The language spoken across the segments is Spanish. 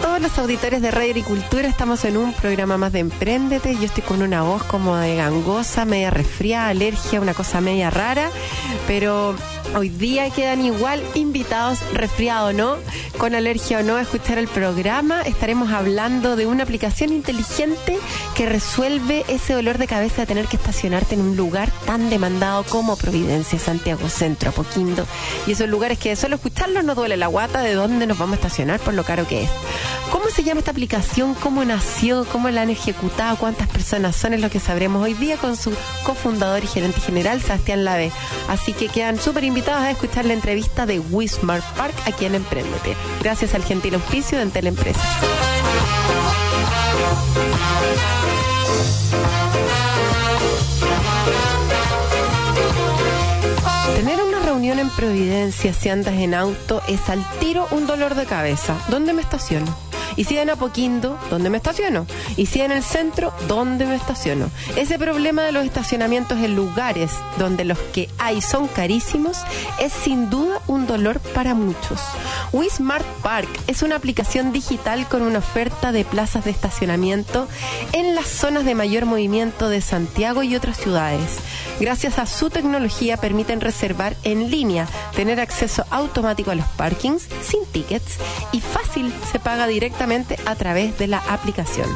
Todos los auditores de Radio Agricultura, estamos en un programa más de Emprendete. Yo estoy con una voz como de gangosa, media resfriada, alergia, una cosa media rara, pero hoy día quedan igual invitados, resfriado o no, con alergia o no, a escuchar el programa. Estaremos hablando de una aplicación inteligente que resuelve ese dolor de cabeza de tener que estacionarte en un lugar tan demandado como Providencia, Santiago Centro, Apoquindo. Y esos lugares que solo escucharlos nos duele la guata de dónde nos vamos a estacionar por lo caro que es. ¿Cómo se llama esta aplicación? ¿Cómo nació? ¿Cómo la han ejecutado? ¿Cuántas personas son? Es lo que sabremos hoy día con su cofundador y gerente general, Sebastián Lave. Así que quedan súper invitados a escuchar la entrevista de Wismar Park aquí en Emprendete. Gracias al gentil oficio de Entel Empresas. Tener una reunión en Providencia si andas en auto es al tiro un dolor de cabeza. ¿Dónde me estaciono? Y si en Apoquindo, ¿dónde me estaciono? Y si en el centro, ¿dónde me estaciono? Ese problema de los estacionamientos en lugares donde los que hay son carísimos es sin duda un dolor para muchos. WeSmart Park es una aplicación digital con una oferta de plazas de estacionamiento en las zonas de mayor movimiento de Santiago y otras ciudades. Gracias a su tecnología permiten reservar en línea, tener acceso automático a los parkings sin tickets y fácil se paga directamente a través de la aplicación.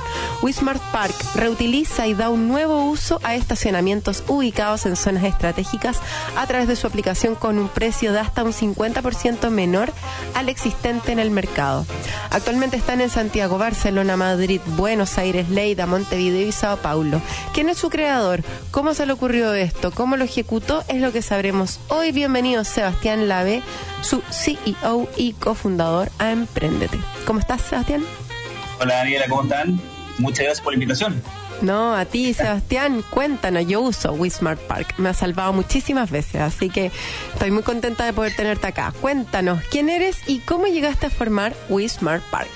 Wismart Park reutiliza y da un nuevo uso a estacionamientos ubicados en zonas estratégicas a través de su aplicación con un precio de hasta un 50% menor al existente en el mercado. Actualmente están en Santiago, Barcelona, Madrid, Buenos Aires, Leida, Montevideo y Sao Paulo. ¿Quién es su creador? ¿Cómo se le ocurrió esto? cómo lo ejecutó, es lo que sabremos hoy. Bienvenido Sebastián Lave, su CEO y cofundador a Emprendete. ¿Cómo estás, Sebastián? Hola, Daniela, ¿cómo están? Muchas gracias por la invitación. No, a ti, Sebastián, cuéntanos. Yo uso WeSmart Park. Me ha salvado muchísimas veces, así que estoy muy contenta de poder tenerte acá. Cuéntanos, ¿quién eres y cómo llegaste a formar WeSmart Park?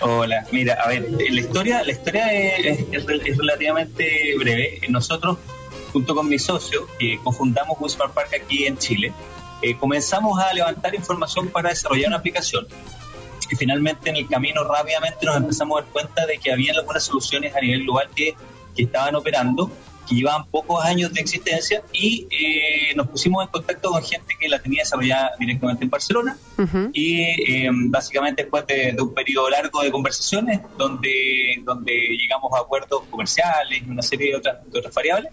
Hola, mira, a ver, la historia, la historia es, es relativamente breve. Nosotros junto con mi socio, que cofundamos Wismar Park aquí en Chile, eh, comenzamos a levantar información para desarrollar una aplicación. Y finalmente en el camino rápidamente nos empezamos a dar cuenta de que había algunas soluciones a nivel global que, que estaban operando, que llevaban pocos años de existencia y eh, nos pusimos en contacto con gente que la tenía desarrollada directamente en Barcelona y eh, básicamente después de, un periodo largo de conversaciones donde, donde llegamos a acuerdos comerciales y una serie de otras, de otras variables,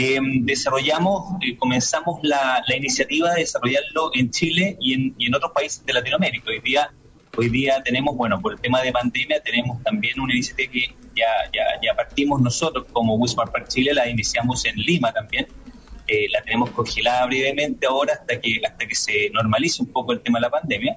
Em, desarrollamos, eh, comenzamos la, iniciativa de desarrollarlo en Chile y en, y en otros países de Latinoamérica. Hoy día, hoy día tenemos, bueno, por el tema de pandemia, tenemos también una iniciativa que ya, ya, ya partimos nosotros como Wismar Park Chile, la iniciamos en Lima también. Eh, la tenemos congelada brevemente ahora hasta que, hasta que se normalice un poco el tema de la pandemia.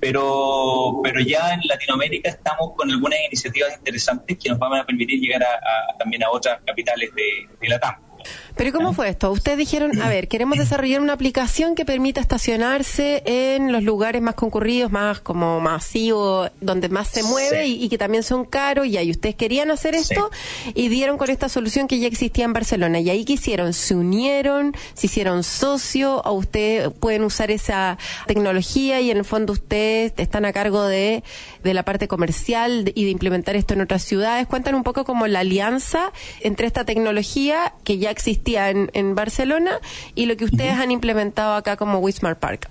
Pero, pero ya en Latinoamérica estamos con algunas iniciativas interesantes que nos van a permitir llegar a, también a otras capitales de, de la TAM. Pero ¿cómo fue esto? Ustedes dijeron, a ver, queremos desarrollar una aplicación que permita estacionarse en los lugares más concurridos, más como masivos, donde más se mueve y, que también son caros. Y ahí ustedes querían hacer esto y dieron con esta solución que ya existía en Barcelona. Y ahí qué hicieron, se unieron, se hicieron socios o ustedes pueden usar esa tecnología y en el fondo ustedes están a cargo de, de la parte comercial y de implementar esto en otras ciudades. Cuentan un poco como la alianza entre esta tecnología que ya existía en, en Barcelona y lo que ustedes han implementado acá como Wismar Park.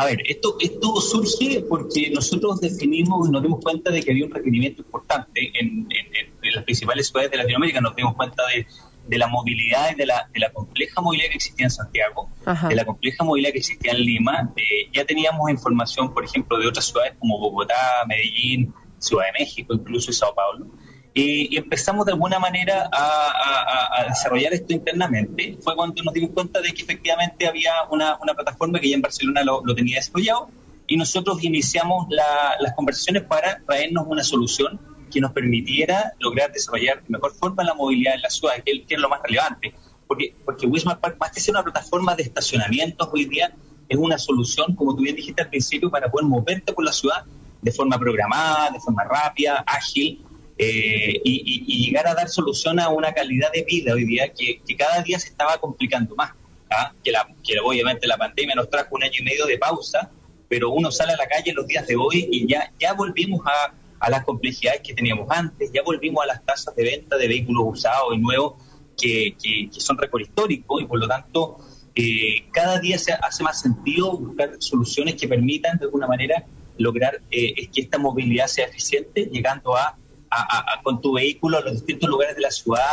A ver, esto, esto surge porque nosotros definimos, nos dimos cuenta de que había un requerimiento importante en, en, las principales ciudades de Latinoamérica, nos dimos cuenta de, de la movilidad y de la, de la, compleja movilidad que existía en Santiago, de la compleja movilidad que existía en Lima. ya teníamos información, por ejemplo, de otras ciudades como Bogotá, Medellín, Ciudad de México, incluso y Sao Paulo y empezamos de alguna manera a, desarrollar esto internamente. Fue cuando nos dimos cuenta de que efectivamente había una, plataforma que ya en Barcelona lo, tenía desarrollado y nosotros iniciamos las conversaciones para traernos una solución que nos permitiera lograr desarrollar de mejor forma la movilidad en la ciudad, que, es lo más relevante. Porque, porque Wismar Park, más que ser una plataforma de estacionamientos hoy día, es una solución, como tú bien dijiste al principio, para poder moverte por la ciudad de forma programada, de forma rápida, ágil, eh, y, llegar a dar solución a una calidad de vida hoy día que, cada día se estaba complicando más. ¿ah? Que, la, que obviamente la pandemia nos trajo un año y medio de pausa, pero uno sale a la calle los días de hoy y ya, ya volvimos a, a las complejidades que teníamos antes, ya volvimos a las tasas de venta de vehículos usados y nuevos que, que, son récord histórico y por lo tanto eh, cada día se hace más sentido buscar soluciones que permitan de alguna manera lograr eh, que esta movilidad sea eficiente, llegando a, a, con tu vehículo a los distintos lugares de la ciudad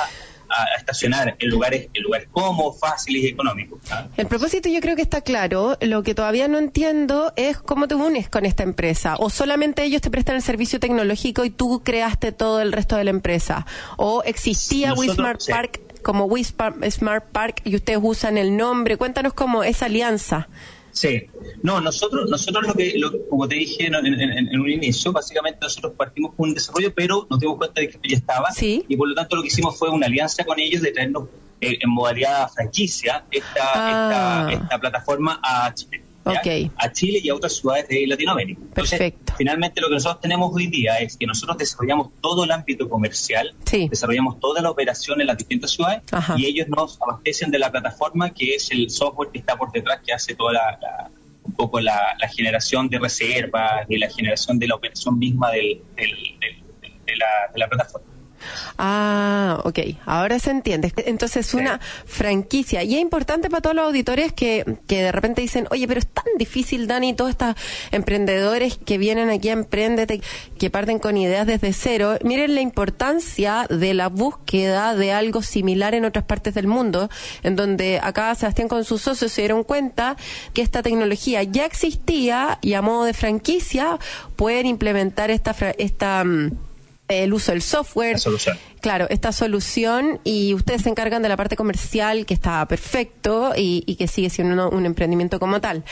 a, estacionar en lugares, en lugares cómodos, fáciles y económicos. ¿ah? El propósito yo creo que está claro. Lo que todavía no entiendo es cómo te unes con esta empresa. O solamente ellos te prestan el servicio tecnológico y tú creaste todo el resto de la empresa. O existía Wismart Park como Wismart Park y ustedes usan el nombre. Cuéntanos cómo esa alianza. Sí, no, nosotros, nosotros lo que, como te dije en, un inicio, básicamente nosotros partimos con un desarrollo, pero nos dimos cuenta de que ya estaba, y por lo tanto lo que hicimos fue una alianza con ellos de traernos eh, en modalidad franquicia esta, esta, ah. esta plataforma a Chile a Chile y a otras ciudades de Latinoamérica. Perfecto. finalmente lo que nosotros tenemos hoy día es que nosotros desarrollamos todo el ámbito comercial, desarrollamos toda la operación en las distintas ciudades y ellos nos abastecen de la plataforma que es el software que está por detrás que hace toda la, un poco la, generación de reservas y la generación de la operación misma del, de la plataforma. Ah, ok, ahora se entiende. Entonces, una franquicia. Y es importante para todos los auditores que, que de repente dicen, oye, pero es tan difícil, Dani, todos estos emprendedores que vienen aquí a Emprendete, que parten con ideas desde cero. Miren la importancia de la búsqueda de algo similar en otras partes del mundo, en donde acá Sebastián con sus socios se dieron cuenta que esta tecnología ya existía y a modo de franquicia pueden implementar esta, esta mm, el uso del software. Claro, esta solución y ustedes se encargan de la parte comercial que está perfecto y, y que sigue siendo un emprendimiento como tal.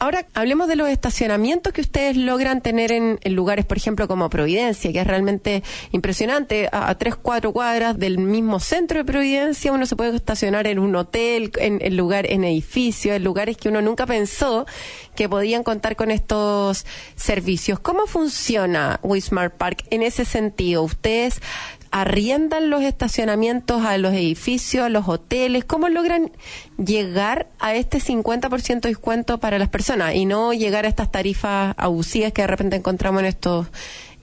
Ahora hablemos de los estacionamientos que ustedes logran tener en, lugares, por ejemplo, como Providencia, que es realmente impresionante. A, tres, cuatro cuadras del mismo centro de Providencia, uno se puede estacionar en un hotel, en, en lugar, en edificios, en lugares que uno nunca pensó que podían contar con estos servicios. ¿Cómo funciona Wismart Park en ese sentido? ¿Ustedes arriendan los estacionamientos a los edificios, a los hoteles? ¿Cómo logran llegar a este 50% de descuento para las personas y no llegar a estas tarifas abusivas que de repente encontramos en estos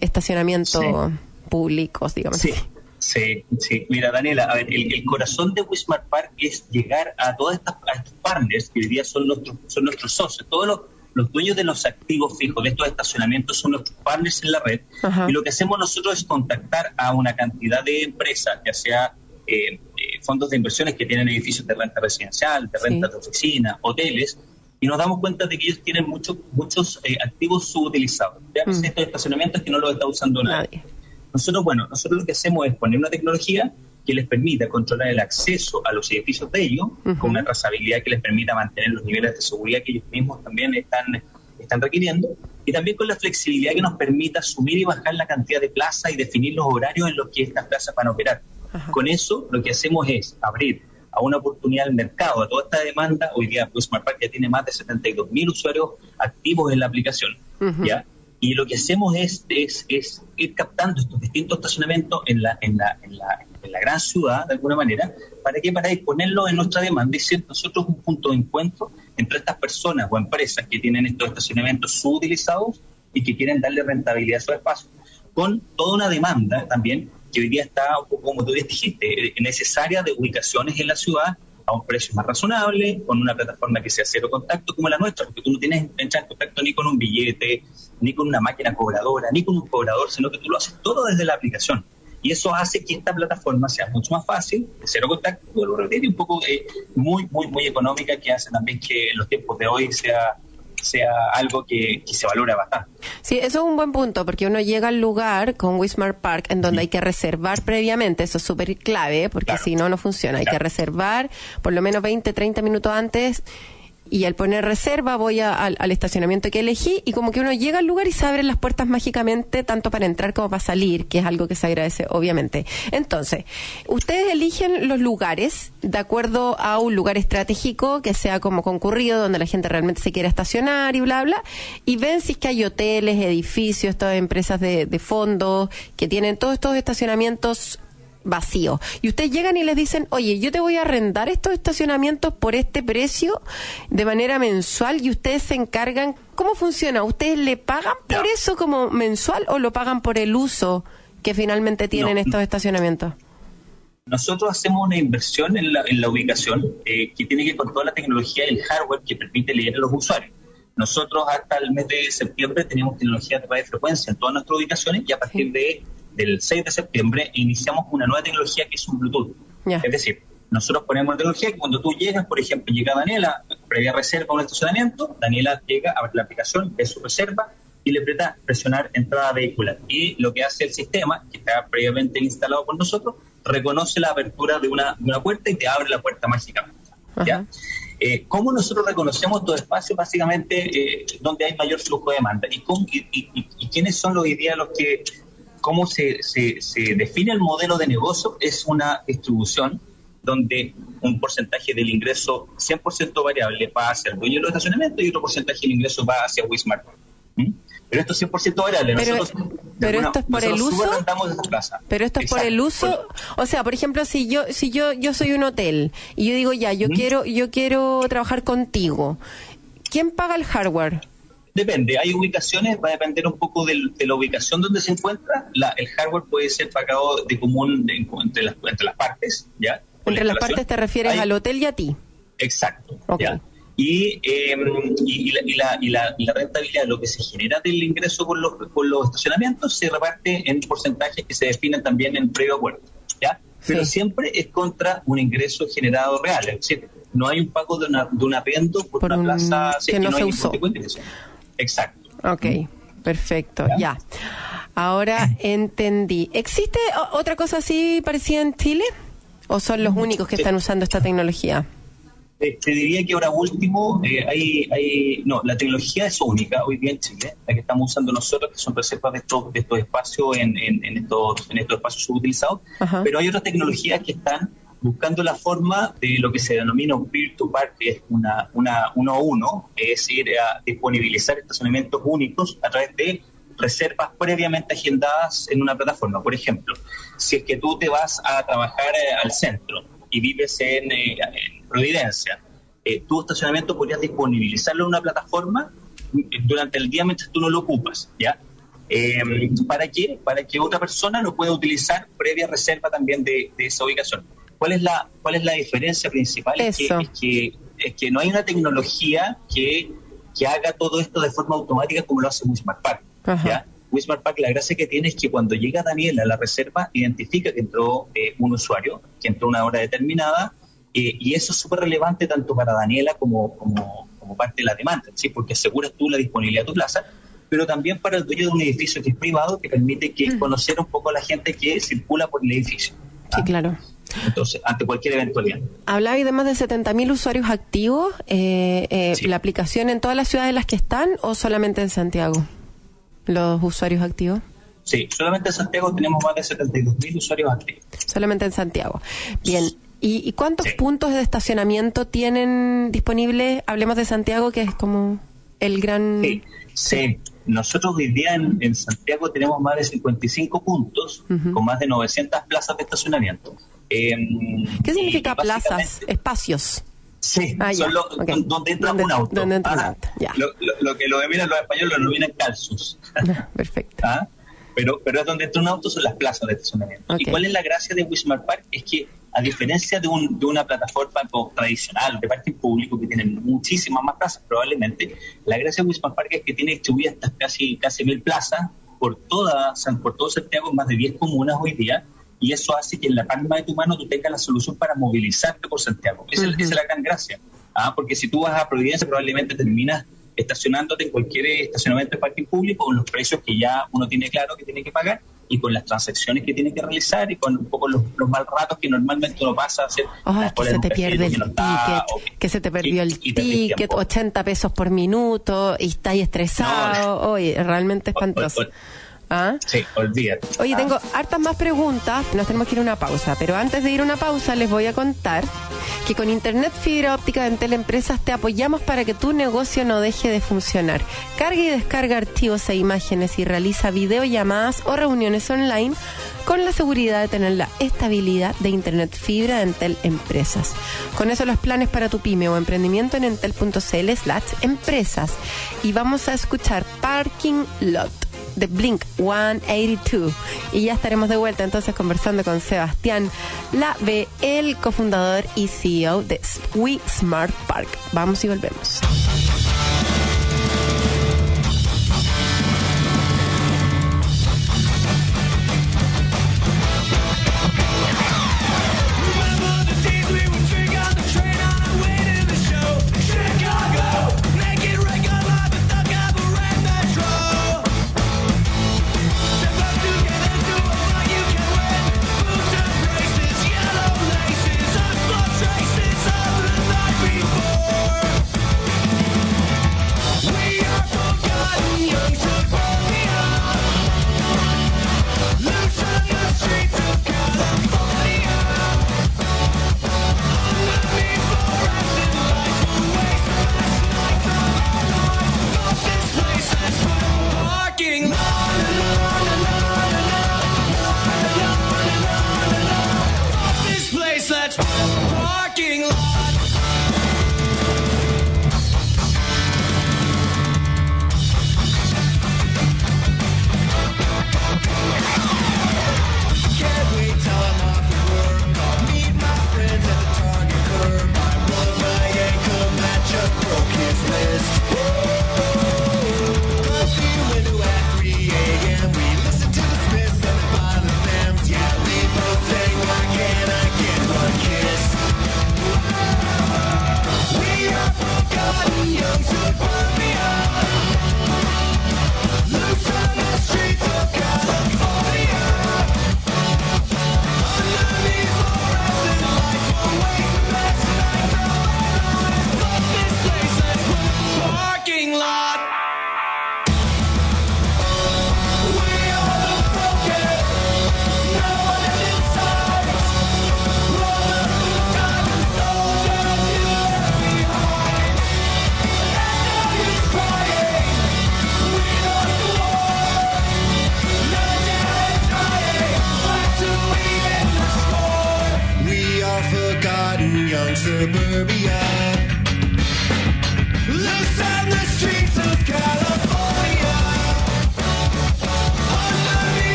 estacionamientos públicos, digamos? Sí. Sí, sí. Mira, Daniela, a ver, el, corazón de Wismart Park es llegar a todas estas estos partners que hoy día son nuestros, son nuestros socios, todos los los dueños de los activos fijos de estos estacionamientos son nuestros partners en la red y lo que hacemos nosotros es contactar a una cantidad de empresas, ya sea eh, eh, fondos de inversiones que tienen edificios de renta residencial, de renta de oficina, hoteles, y nos damos cuenta de que ellos tienen muchos muchos eh, activos subutilizados. Ya mm. estos estacionamientos que no los está usando nadie. Nosotros, bueno, nosotros lo que hacemos es poner una tecnología que les permita controlar el acceso a los edificios de ellos, con una trazabilidad que les permita mantener los niveles de seguridad que ellos mismos también están, están requiriendo, y también con la flexibilidad que nos permita subir y bajar la cantidad de plazas y definir los horarios en los que estas plazas van a operar. Con eso lo que hacemos es abrir a una oportunidad al mercado, a toda esta demanda. Hoy día pues, Smart Park ya tiene más de 72 mil usuarios activos en la aplicación. ¿ya? Y lo que hacemos es, es, es, ir captando estos distintos estacionamientos en la, en la, en la, en la gran ciudad, de alguna manera, para que para disponerlo en nuestra demanda y ser nosotros un punto de encuentro entre estas personas o empresas que tienen estos estacionamientos subutilizados y que quieren darle rentabilidad a su espacio, con toda una demanda también que hoy día está, como tú dijiste, necesaria de ubicaciones en la ciudad a un precio más razonable, con una plataforma que sea cero contacto como la nuestra, porque tú no tienes entrar en contacto ni con un billete, ni con una máquina cobradora, ni con un cobrador, sino que tú lo haces todo desde la aplicación. Y eso hace que esta plataforma sea mucho más fácil, de cero contacto, y un poco eh, muy, muy, muy económica, que hace también que en los tiempos de hoy sea sea algo que, se valora bastante. Sí, eso es un buen punto, porque uno llega al lugar con Wismar Park en donde hay que reservar previamente, eso es súper clave, porque si no, no funciona. Hay que reservar por lo menos 20, 30 minutos antes y al poner reserva voy al, estacionamiento que elegí y como que uno llega al lugar y se abren las puertas mágicamente tanto para entrar como para salir, que es algo que se agradece obviamente. Entonces, ustedes eligen los lugares de acuerdo a un lugar estratégico que sea como concurrido, donde la gente realmente se quiera estacionar y bla, bla, y ven si es que hay hoteles, edificios, todas empresas de, de fondos que tienen todos estos estacionamientos vacío. Y ustedes llegan y les dicen, oye, yo te voy a arrendar estos estacionamientos por este precio de manera mensual y ustedes se encargan, ¿cómo funciona? ¿Ustedes le pagan por eso como mensual o lo pagan por el uso que finalmente tienen estos estacionamientos? Nosotros hacemos una inversión en la, en la ubicación eh, que tiene que ver con toda la tecnología y el hardware que permite leer a los usuarios. Nosotros hasta el mes de septiembre tenemos tecnología de frecuencia en todas nuestras ubicaciones y a partir de del 6 de septiembre iniciamos una nueva tecnología que es un Bluetooth. Es decir, nosotros ponemos tecnología que cuando tú llegas, por ejemplo, llega Daniela, previa reserva a un estacionamiento, Daniela llega, a ver la aplicación, ve su reserva y le aprieta presionar entrada vehicular. Y lo que hace el sistema, que está previamente instalado por nosotros, reconoce la apertura de una, una puerta y te abre la puerta mágicamente. ¿ya? Eh, ¿Cómo nosotros reconocemos todo espacio? Básicamente, eh, donde hay mayor flujo de demanda. ¿Y, y, y, quiénes son los ideas los que cómo se, se, se, define el modelo de negocio es una distribución donde un porcentaje del ingreso 100% variable va hacia el dueño del estacionamiento y otro porcentaje del ingreso va hacia Wismart. ¿Mm? Pero esto es 100% variable. Pero, nosotros, pero esto es por el uso. Pero esto es por el uso. O sea, por ejemplo, si yo si yo yo soy un hotel y yo digo ya, yo ¿Mm? quiero yo quiero trabajar contigo. ¿Quién paga el hardware? Depende, hay ubicaciones, va a depender un poco de la ubicación donde se encuentra. el hardware puede ser pagado de común entre, las, entre las partes, ¿ya? Entre las partes te refieres al hotel y a ti. Exacto, ¿ya? Y, em, y, la, y, la, y, la, rentabilidad, lo que se genera del ingreso por los, por los estacionamientos, se reparte en porcentajes que se definen también en previo acuerdo, ¿ya? Pero siempre es contra un ingreso generado real, es decir, no hay un pago de, una, de un apendo por, una plaza que, no, se usó. Exacto. Ok, perfecto, ya. Ahora entendí. ¿Existe otra cosa así parecida en Chile? ¿O son los únicos que están usando esta tecnología? Eh, te diría que ahora último, eh, hay, hay, no, la tecnología es única hoy día en Chile, la que estamos usando nosotros, que son reservas de estos, de estos espacios en, en, estos, en estos espacios subutilizados, pero hay otras tecnologías que están buscando la forma de lo que se denomina un peer-to-peer, que es una, una uno a uno, es decir, a disponibilizar estacionamientos únicos a través de reservas previamente agendadas en una plataforma. Por ejemplo, si es que tú te vas a trabajar eh, al centro y vives en, eh, Providencia, eh, tu estacionamiento podrías disponibilizarlo en una plataforma durante el día mientras tú no lo ocupas, ¿ya? ¿Para qué? Para que otra persona lo pueda utilizar previa reserva también de esa ubicación. ¿Cuál es la, cuál es la diferencia principal? Es que, es que, no hay una tecnología que, que haga todo esto de forma automática como lo hace Wismar Park. ¿ya? Wismar Park, la gracia que tiene es que cuando llega Daniel a la reserva, identifica que entró eh, un usuario, que entró una hora determinada, eh, y eso es súper relevante tanto para Daniela como, como, como, parte de la demanda, ¿sí? porque aseguras tú la disponibilidad de tu plaza, pero también para el dueño de un edificio que es privado, que permite que conocer un poco a la gente que circula por el edificio. Sí, claro. Entonces, ante cualquier eventualidad. Hablaba de más de 70.000 usuarios activos. Eh, eh, ¿La aplicación en todas las ciudades en las que están o solamente en Santiago? ¿Los usuarios activos? Sí, solamente en Santiago tenemos más de 72.000 usuarios activos. Solamente en Santiago. Bien. ¿Y, cuántos puntos de estacionamiento tienen disponibles? Hablemos de Santiago, que es como el gran... Sí, sí. Nosotros hoy día en, Santiago tenemos más de 55 puntos con más de 900 plazas de estacionamiento. Em, ¿Qué significa plazas? Espacios. Sí, ah, son donde entra un auto. Lo, que lo miran los españoles lo denominan calzos. Perfecto. ¿Ah? Pero, pero es donde entra un auto son las plazas de estacionamiento. ¿Y cuál es la gracia de Wismar Park? Es que a diferencia de, un, de una plataforma tradicional de parking público que tiene muchísimas más plazas probablemente, la gracia de Wismar Park es que tiene distribuidas estas casi, casi mil plazas por, toda, por todo Santiago, más de 10 comunas hoy día, y eso hace que en la palma de tu mano tú tengas la solución para movilizarte por Santiago. Esa, es la gran gracia. ¿ah? Porque si tú vas a Providencia probablemente terminas estacionándote en cualquier estacionamiento de parking público con los precios que ya uno tiene claro que tiene que pagar y con las transacciones que tiene que realizar y con un poco los, mal ratos que normalmente uno pasa a hacer. que se te pierde el ticket, que, se te perdió el ticket, 80 pesos por minuto y está ahí estresado. Oye, realmente espantoso. ¿Ah? Sí, olvídate. Oye, tengo hartas más preguntas, nos tenemos que ir a una pausa, pero antes de ir a una pausa les voy a contar que con Internet Fibra Óptica de Teleempresas te apoyamos para que tu negocio no deje de funcionar. Carga y descarga archivos e imágenes y realiza videollamadas o reuniones online con la seguridad de tener la estabilidad de Internet Fibra de Entel Empresas. Con eso los planes para tu pyme o emprendimiento en entel.cl slash empresas. Y vamos a escuchar Parking Lot de Blink 182. Y ya estaremos de vuelta entonces conversando con Sebastián Lave, el cofundador y CEO de We Smart Park. Vamos y volvemos.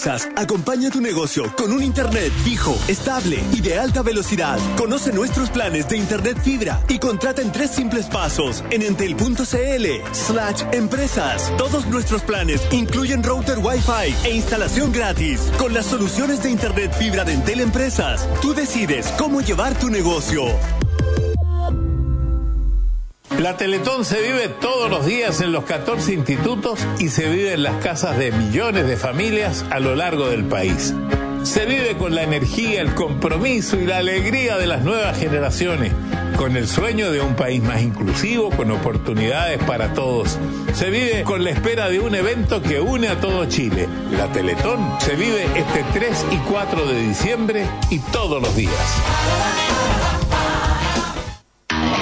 Empresas acompaña tu negocio con un Internet fijo, estable y de alta velocidad. Conoce nuestros planes de Internet fibra y contrata en tres simples pasos en entel.cl slash empresas. Todos nuestros planes incluyen router Wi-Fi e instalación gratis. Con las soluciones de Internet fibra de Entel Empresas, tú decides cómo llevar tu negocio. La Teletón se vive todos los días en los 14 institutos y se vive en las casas de millones de familias a lo largo del país. Se vive con la energía, el compromiso y la alegría de las nuevas generaciones, con el sueño de un país más inclusivo, con oportunidades para todos. Se vive con la espera de un evento que une a todo Chile. La Teletón se vive este 3 y 4 de diciembre y todos los días.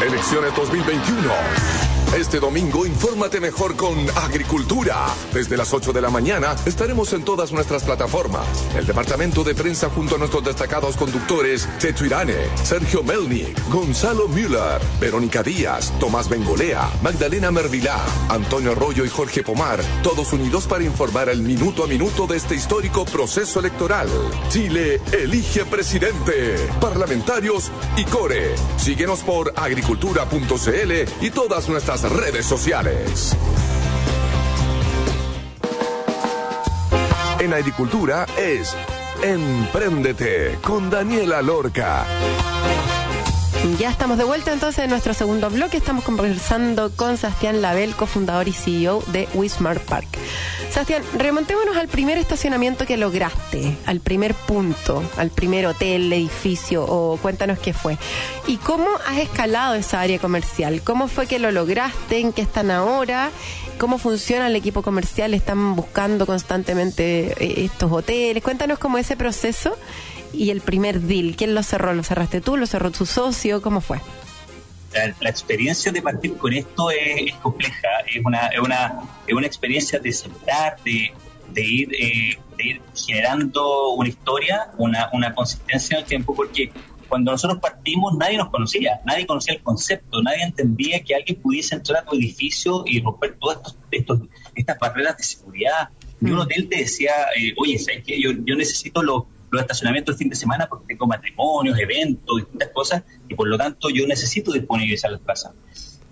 Elecciones 2021. Este domingo infórmate mejor con Agricultura. Desde las 8 de la mañana estaremos en todas nuestras plataformas. El departamento de prensa junto a nuestros destacados conductores Checho Irane, Sergio Melnik, Gonzalo Müller, Verónica Díaz, Tomás Bengolea, Magdalena Mervilá, Antonio Arroyo y Jorge Pomar, todos unidos para informar el minuto a minuto de este histórico proceso electoral. Chile elige presidente, parlamentarios y core. Síguenos por agricultura.cl y todas nuestras redes sociales. En agricultura es Empréndete con Daniela Lorca. Ya estamos de vuelta entonces en nuestro segundo bloque. Estamos conversando con Sebastián Label, cofundador y CEO de Wismart Park. Sebastián, remontémonos al primer estacionamiento que lograste, al primer punto, al primer hotel, edificio, o cuéntanos qué fue. ¿Y cómo has escalado esa área comercial? ¿Cómo fue que lo lograste? ¿En qué están ahora? ¿Cómo funciona el equipo comercial? ¿Están buscando constantemente eh, estos hoteles? Cuéntanos cómo ese proceso y el primer deal. ¿Quién lo cerró? ¿Lo cerraste tú? ¿Lo cerró tu socio? ¿Cómo fue? La, experiencia de partir con esto es, compleja, es una, es, una, es una experiencia de sentar, de, de, ir, eh, de ir generando una historia, una, una consistencia en el tiempo, porque cuando nosotros partimos nadie nos conocía, nadie conocía el concepto, nadie entendía que alguien pudiese entrar a tu edificio y romper todas estos, estas barreras de seguridad. Y un mm. hotel te decía, eh, oye, ¿sabes qué? Yo, yo necesito los los estacionamientos el fin de semana porque tengo matrimonios, eventos, distintas cosas, y por lo tanto yo necesito disponibilizar las plazas.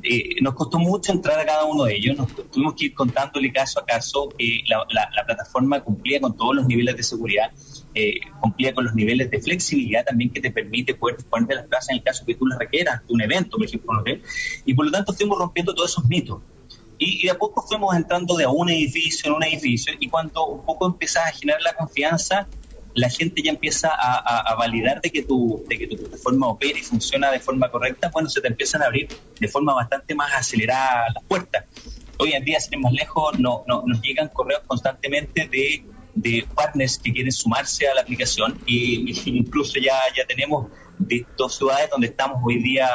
Eh, nos costó mucho entrar a cada uno de ellos, nos tuvimos que ir contándole caso a caso que la, plataforma cumplía con todos los niveles de seguridad, eh, cumplía con los niveles de flexibilidad también que te permite poder disponer de las plazas en el caso que tú las requieras, un evento, por ejemplo, y por lo tanto fuimos rompiendo todos esos mitos. Y, y, de a poco fuimos entrando de a un edificio en un edificio y cuando un poco empiezas a generar la confianza, la gente ya empieza a, validar de que, tu, de que tu plataforma opera y funciona de forma correcta, bueno, se te empiezan a abrir de forma bastante más acelerada las puertas. Hoy en día, sin ir más lejos, no, no, nos llegan correos constantemente de, de partners que quieren sumarse a la aplicación y, incluso ya, ya tenemos de dos ciudades donde estamos hoy día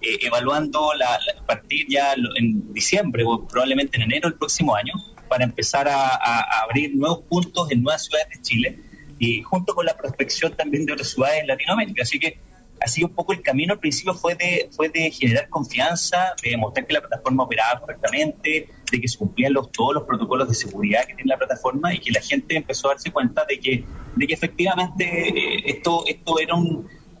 eh, evaluando la, partir ya en diciembre o probablemente en enero del próximo año para empezar a, a abrir nuevos puntos en nuevas ciudades de Chile y junto con la prospección también de otras ciudades en Latinoamérica. Así que así un poco el camino al principio fue de, fue de generar confianza, de demostrar que la plataforma operaba correctamente, de que se cumplían los, todos los protocolos de seguridad que tiene la plataforma y que la gente empezó a darse cuenta de que, de que efectivamente eh, esto, esto era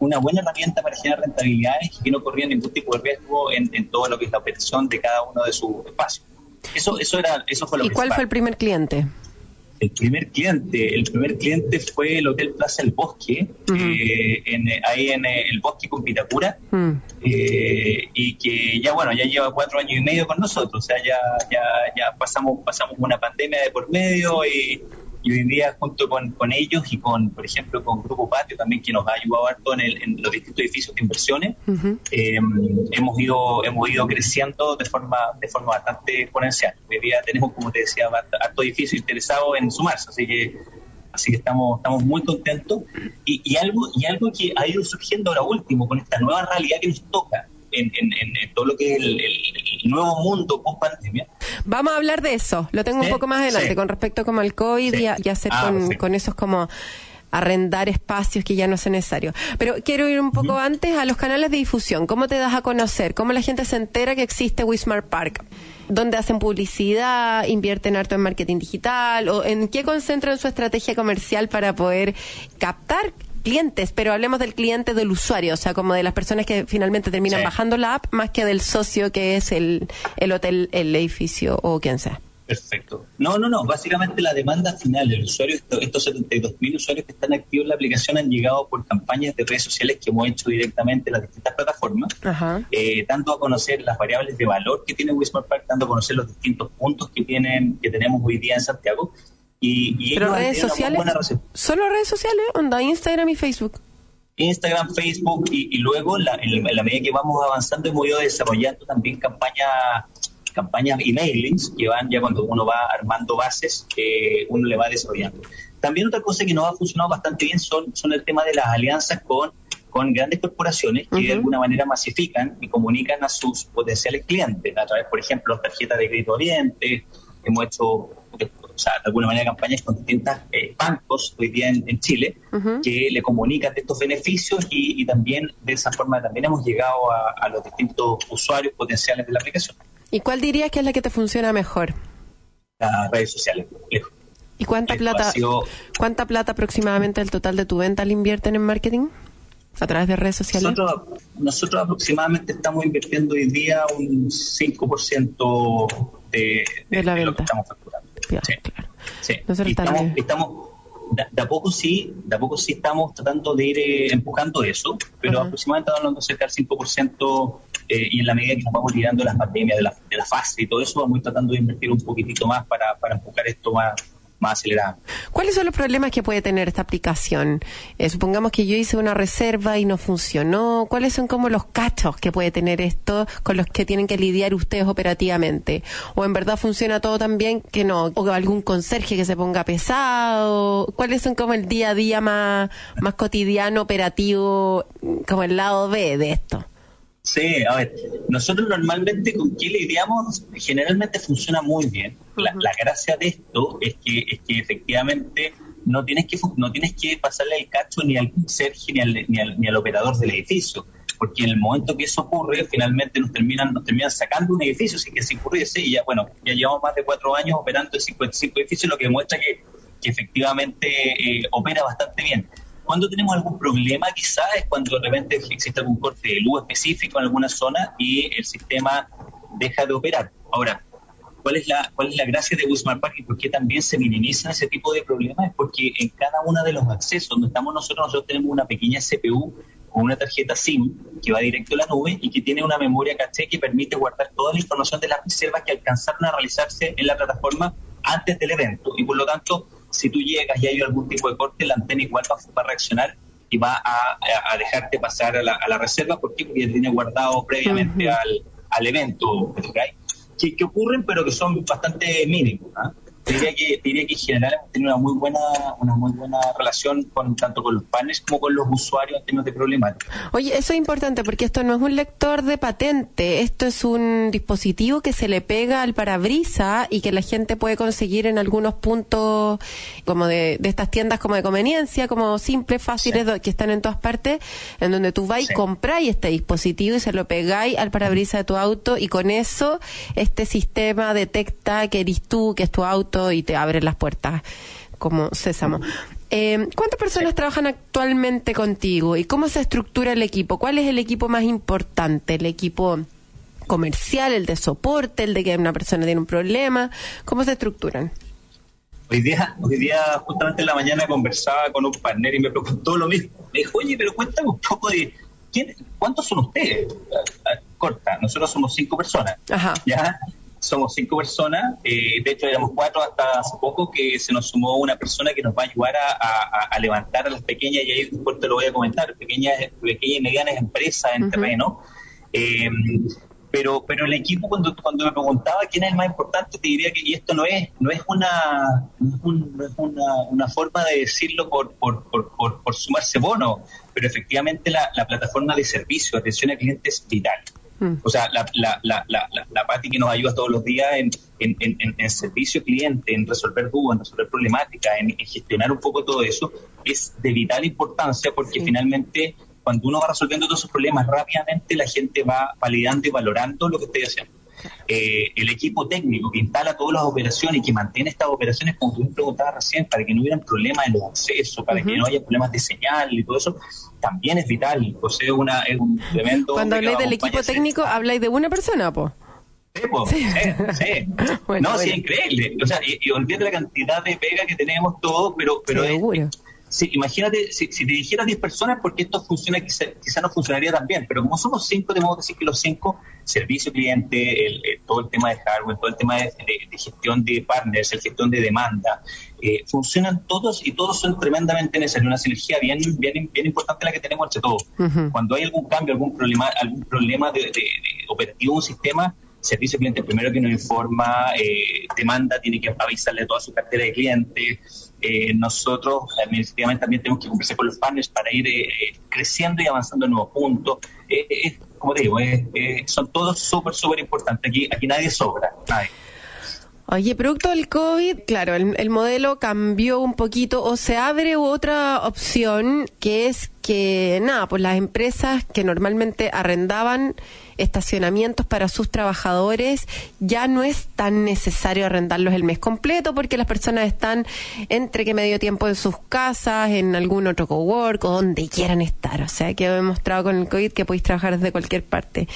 una buena herramienta para generar rentabilidades y que no corría ningún tipo de riesgo en, todo lo que es la operación de cada uno de sus espacios. Eso, eso, era, eso fue lo ¿Y cuál fue el primer cliente? El primer cliente, el primer cliente fue el Hotel Plaza El Bosque, eh, en, ahí en eh, el Bosque con Pitacura, mm. eh, y que ya bueno, ya lleva cuatro años y medio con nosotros, o sea, ya, ya, ya pasamos, pasamos una pandemia de por medio y y hoy día junto con, con, ellos y con, por ejemplo, con Grupo Patio también que nos ha ayudado harto en, el, en los distintos edificios de inversiones, eh, hemos ido hemos ido creciendo de forma de forma bastante exponencial. Hoy día tenemos, como te decía, harto edificios interesados en sumarse, así que así que estamos estamos muy contentos y, y algo y algo que ha ido surgiendo ahora último con esta nueva realidad que nos toca en, en, todo lo que es el, nuevo mundo post pandemia. Vamos a hablar de eso, lo tengo un poco más adelante, con respecto como al COVID y, hacer ah, con, con esos como arrendar espacios que ya no son necesarios. Pero quiero ir un poco antes a los canales de difusión. ¿Cómo te das a conocer? ¿Cómo la gente se entera que existe Wismar Park? ¿Dónde hacen publicidad? ¿Invierten harto en marketing digital? ¿O en qué concentran su estrategia comercial para poder captar clientes, pero hablemos del cliente del usuario, o sea, como de las personas que finalmente terminan bajando la app, más que del socio que es el, el hotel, el edificio o quien sea. Perfecto. No, no, no. Básicamente la demanda final del usuario, estos 72.000 usuarios que están activos en la aplicación han llegado por campañas de redes sociales que hemos hecho directamente en las distintas plataformas, eh, tanto a conocer las variables de valor que tiene Wismar Park, tanto a conocer los distintos puntos que tienen que tenemos hoy día en Santiago, y, ¿Pero redes sociales? ¿Solo redes sociales? ¿Onda Instagram y Facebook? Instagram, Facebook y, luego la, en, la medida que vamos avanzando hemos ido desarrollando también campañas campañas y mailings que van ya cuando uno va armando bases que uno le va desarrollando. También otra cosa que nos ha funcionado bastante bien son, son el tema de las alianzas con con grandes corporaciones que de alguna manera masifican y comunican a sus potenciales clientes a través, por ejemplo, tarjetas de crédito oriente. Hemos hecho, sea, de alguna manera, campañas con distintos eh, bancos hoy día en, Chile que le comunican de estos beneficios y, también de esa forma también hemos llegado a, los distintos usuarios potenciales de la aplicación. ¿Y cuál dirías que es la que te funciona mejor? Las redes sociales, ¿Y cuánta plata, cuánta plata aproximadamente el total de tu venta le invierten en marketing? a través de redes sociales? Nosotros, aproximadamente estamos invirtiendo hoy día un 5% de, de, de, lo que estamos sí. Claro. sí. estamos, estamos de, a poco sí, de a poco sí estamos tratando de ir eh, empujando eso, pero aproximadamente hablando cerca del 5% eh, y en la medida que nos vamos liderando las pandemias, de la, de la fase y todo eso, vamos tratando de invertir un poquitito más para, para empujar esto más, más acelerada. ¿Cuáles son los problemas que puede tener esta aplicación? Eh, supongamos que yo hice una reserva y no funcionó. ¿Cuáles son como los cachos que puede tener esto con los que tienen que lidiar ustedes operativamente? ¿O en verdad funciona todo tan bien que no? ¿O algún conserje que se ponga pesado? ¿Cuáles son como el día a día más, más cotidiano, operativo, como el lado B de esto? Sí, a ver, nosotros normalmente con qué lidiamos generalmente funciona muy bien. La, gracia de esto es que, es que efectivamente no tienes que no tienes que pasarle el cacho ni al conserje ni al, ni al, ni al operador del edificio, porque en el momento que eso ocurre, finalmente nos terminan nos terminan sacando un edificio, así que si ocurriese, y ya bueno, ya llevamos más de cuatro años operando en 55 edificios, lo que demuestra que, que efectivamente eh, opera bastante bien. Cuando tenemos algún problema, quizás es cuando de repente existe algún corte de luz específico en alguna zona y el sistema deja de operar. Ahora, ¿cuál es la, cuál es la gracia de Wismar Park y por qué también se minimizan ese tipo de problemas? Es porque en cada uno de los accesos donde estamos nosotros, nosotros tenemos una pequeña CPU con una tarjeta SIM que va directo a la nube y que tiene una memoria caché que permite guardar toda la información de las reservas que alcanzaron a realizarse en la plataforma antes del evento. Y por lo tanto, si tú llegas y hay algún tipo de corte, la antena igual va, a reaccionar y va a, dejarte pasar a la, reserva. ¿Por qué? Porque tiene guardado previamente al, al evento. Que, que ocurren, pero que son bastante mínimos. ¿ah? diría que, diría que en general hemos tenido una muy buena, una muy buena relación con tanto con los partners como con los usuarios en términos de problemática. Oye, eso es importante porque esto no es un lector de patente, esto es un dispositivo que se le pega al parabrisa y que la gente puede conseguir en algunos puntos como de, de estas tiendas como de conveniencia, como simples, fáciles, que están en todas partes, en donde tú vas y compráis este dispositivo y se lo pegáis al parabrisa de tu auto y con eso este sistema detecta que eres tú, que es tu auto y te abre las puertas como sésamo. Eh, ¿Cuántas personas trabajan actualmente contigo y cómo se estructura el equipo? ¿Cuál es el equipo más importante? ¿El equipo comercial, el de soporte, el de que una persona tiene un problema? ¿Cómo se estructuran? Hoy día, hoy día justamente en la mañana conversaba con un partner y me preguntó lo mismo. Me dijo, oye, pero cuéntame un poco de ¿quién, cuántos son ustedes. Corta, nosotros somos cinco personas. Ajá. ¿ya? somos cinco personas, eh, de hecho éramos cuatro hasta hace poco, que se nos sumó una persona que nos va a ayudar a, levantar a las pequeñas, y ahí después te lo voy a comentar, pequeñas, pequeñas y medianas empresas en terreno. Eh, pero pero el equipo cuando cuando me preguntaba quién es el más importante te diría que y esto no es no es una no es, una, una, forma de decirlo por por, por, por, sumarse bono pero efectivamente la, la plataforma de servicio atención al cliente es vital Mm. O sea, la, la, la, la, la Pati que nos ayuda todos los días en, en, en, en servicio cliente, en resolver dudas, en resolver problemáticas, en, gestionar un poco todo eso, es de vital importancia porque finalmente cuando uno va resolviendo todos esos problemas rápidamente, la gente va validando y valorando lo que estoy haciendo. Eh, el equipo técnico que instala todas las operaciones y que mantiene estas operaciones, como tú me preguntabas recién, para que no hubieran problemas en los accesos, para que no haya problemas de señal y todo eso, también es vital. O sea, una, es un evento. Cuando habláis del equipo técnico, habláis de una persona, pues. Sí, sí, no, sí, increíble. O sea, y, y la cantidad de pega que tenemos todos, pero, pero es, Sí, imagínate, si, te dijeras 10 personas, porque esto funciona, quizá, no funcionaría tan bien, pero como somos 5, tenemos que decir que los 5, servicio cliente, el, todo el tema de hardware, todo el tema de, gestión de partners, el gestión de demanda, eh, funcionan todos y todos son tremendamente necesarios. Una sinergia bien, bien, bien importante la que tenemos entre todos. Cuando hay algún cambio, algún problema, algún problema de, operativo en un sistema, servicio cliente primero que nos informa, eh, demanda, tiene que avisarle a toda su cartera de clientes. Eh, nosotros administrativamente también tenemos que conversar con los partners para ir eh, creciendo y avanzando en nuevos puntos. como digo, son todos súper, súper importantes. Aquí, aquí nadie sobra. Nadie. Oye, producto del COVID, claro, el, modelo cambió un poquito o se abre otra opción que es que, nada, pues las empresas que normalmente arrendaban estacionamientos para sus trabajadores ya no es tan necesario arrendarlos el mes completo porque las personas están entre que medio tiempo en sus casas, en algún otro cowork o donde quieran estar. O sea, que he demostrado con el COVID que podéis trabajar desde cualquier parte.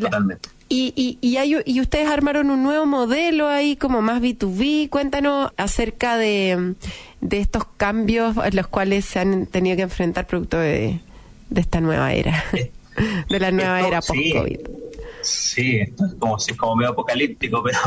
Totalmente. Y, y, y, hay, y ustedes armaron un nuevo modelo ahí como más B2B. Cuéntanos acerca de, de estos cambios a los cuales se han tenido que enfrentar producto de, de esta nueva era, de la nueva era post-COVID. Sí, esto es como, es como medio apocalíptico, pero,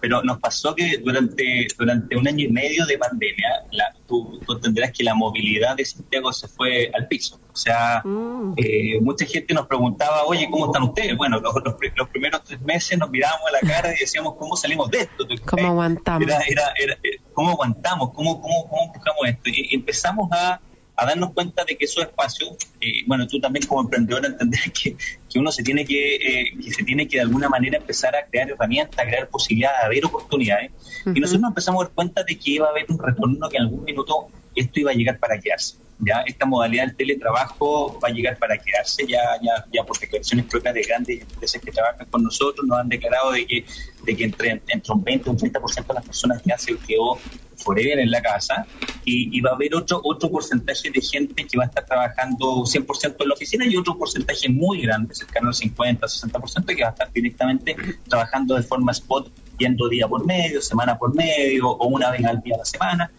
pero nos pasó que durante, durante un año y medio de pandemia, la, tú, entenderás que la movilidad de Santiago se fue al piso. O sea, mm. eh, mucha gente nos preguntaba, oye, ¿cómo están ustedes? Bueno, los, los, primeros tres meses nos mirábamos a la cara y decíamos, ¿cómo salimos de esto? ¿Cómo aguantamos? Era, era, eh, ¿Cómo aguantamos? ¿Cómo, cómo, cómo empujamos esto? Y empezamos a a darnos cuenta de que esos espacios, eh, bueno, tú también como emprendedor entender que, que uno se tiene que, eh, que se tiene que de alguna manera empezar a crear herramientas, a crear posibilidades, a ver oportunidades. Y nosotros nos empezamos a dar cuenta de que iba a haber un retorno, que en algún minuto esto iba a llegar para quedarse. Ya esta modalidad del teletrabajo va a llegar para quedarse, ya, ya, ya por declaraciones propias de grandes empresas que trabajan con nosotros nos han declarado de que, de que entre, entre un 20 y un 30% de las personas que se quedó forever en la casa y, va a haber otro otro porcentaje de gente que va a estar trabajando 100% en la oficina y otro porcentaje muy grande, cercano al 50, 60%, que va a estar directamente trabajando de forma spot, yendo día por medio, semana por medio o una vez al día a la semana.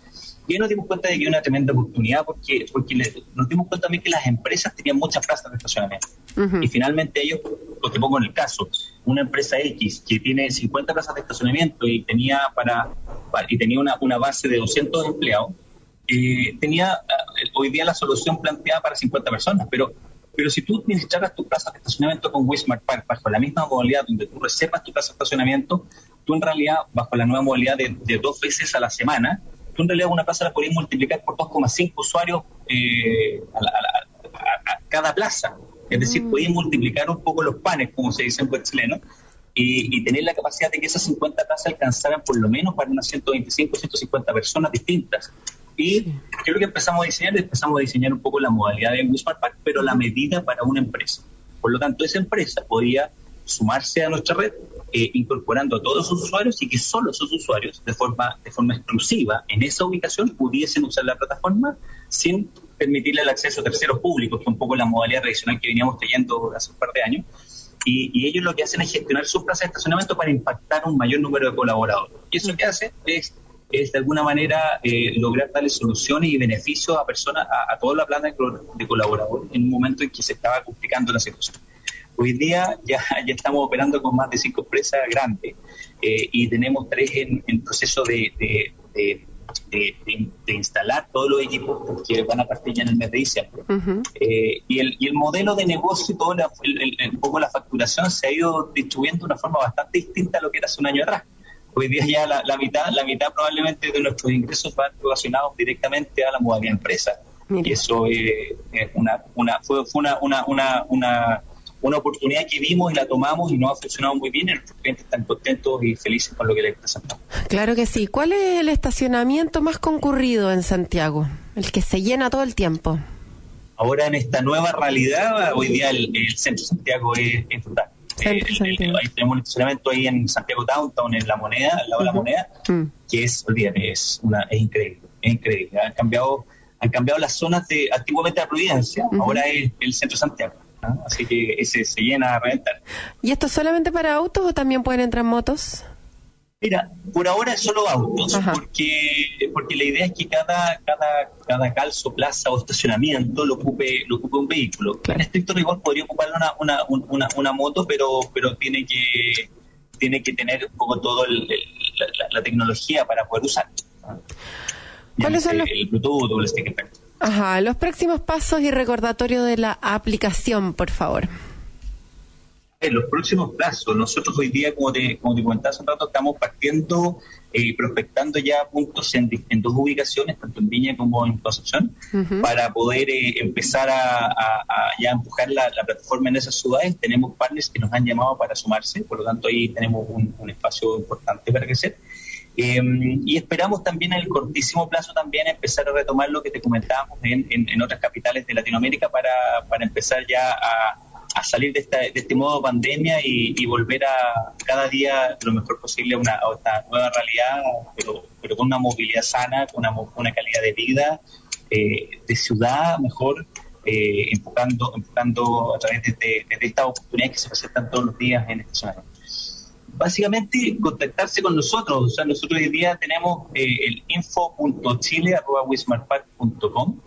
Ahí nos dimos cuenta de que hay una tremenda oportunidad porque, porque nos dimos cuenta también que las empresas tenían muchas plazas de estacionamiento. Y finalmente ellos, lo que pongo en el caso, una empresa X que tiene 50 plazas de estacionamiento y tenía para, y tenía una, una base de 200 empleados, eh, tenía eh, hoy día la solución planteada para 50 personas, pero pero si tú administraras tu plaza de estacionamiento con Wismart Park bajo la misma modalidad donde tú reservas tu plaza de estacionamiento, tú en realidad, bajo la nueva modalidad de, de dos veces a la semana, tú en realidad una plaza la podías multiplicar por 2,5 usuarios eh, a, cada plaza. Es decir, mm. podías multiplicar un poco los panes, como se dice en buen chileno, y, tener la capacidad de que esas 50 plazas alcanzaran por lo menos para unas 125, 150 personas distintas. Y ¿qué es lo que empezamos a diseñar? Empezamos a diseñar un poco la modalidad de Wismar Park, pero la medida para una empresa. Por lo tanto, esa empresa podía sumarse a nuestra red, eh, incorporando a todos sus usuarios y que solo sus usuarios, de forma, de forma exclusiva, en esa ubicación, pudiesen usar la plataforma sin permitirle el acceso a terceros públicos, que es un poco la modalidad tradicional que veníamos teniendo hace un par de años. Y, ellos lo que hacen es gestionar sus plazas de estacionamiento para impactar un mayor número de colaboradores. Y eso que hace es, es de alguna manera eh, lograr darle soluciones y beneficios a personas, a, toda la planta de colaboradores en un momento en que se estaba complicando la situación. Hoy día ya, ya estamos operando con más de cinco empresas grandes eh, y tenemos tres en, proceso de, de, instalar todos los equipos que van a partir ya en el mes de diciembre. Eh, y, el, y el modelo de negocio todo un poco la facturación se ha ido distribuyendo de una forma bastante distinta a lo que era hace un año atrás. Hoy día ya la, mitad, la mitad probablemente de nuestros ingresos van relacionados directamente a la modalidad empresa. Y eso es una, una, fue, fue una, una, una, una una oportunidad que vimos y la tomamos y nos ha funcionado muy bien y nuestros clientes están contentos y felices con lo que les presentamos. Claro que sí. ¿Cuál es el estacionamiento más concurrido en Santiago? El que se llena todo el tiempo. Ahora en esta nueva realidad, hoy día el, centro de Santiago es, es brutal. Eh, tenemos un estacionamiento ahí en Santiago Downtown, en La Moneda, al lado de La Moneda, mm. que es, olvídate, es, una, es increíble, es increíble. Han cambiado, han cambiado las zonas de, antiguamente la Providencia, ahora es el centro de Santiago. Así que ese se llena a reventar. ¿Y esto solamente para autos o también pueden entrar motos? Mira, por ahora es solo autos, porque porque la idea es que cada cada cada calzo, plaza o estacionamiento lo ocupe lo ocupe un vehículo. En estricto rigor podría ocupar una, una, una, una, moto, pero pero tiene que tiene que tener un poco todo la, tecnología para poder usar. ¿Cuáles son los... El Bluetooth o el sticker. Ajá, los próximos pasos y recordatorio de la aplicación, por favor. ver, los próximos plazos, nosotros hoy día, como te, como te comentaba hace un rato, estamos partiendo y prospectando ya puntos en, dos ubicaciones, tanto en Viña como en Concepción, para poder empezar a, ya empujar la, plataforma en esas ciudades. Tenemos partners que nos han llamado para sumarse, por lo tanto ahí tenemos un, un espacio importante para crecer. Em, y esperamos también en el cortísimo plazo también empezar a retomar lo que te comentábamos en, en, otras capitales de Latinoamérica para, para empezar ya a, a salir de, esta, de este modo pandemia y, volver a cada día lo mejor posible una, a esta nueva realidad, pero, pero con una movilidad sana, con una, una calidad de vida, eh, de ciudad mejor, eh, enfocando, enfocando a través de, de, de, estas oportunidades que se presentan todos los días en esta zona básicamente contactarse con nosotros. O sea, nosotros hoy día tenemos eh, el info.chile.wismarpark.com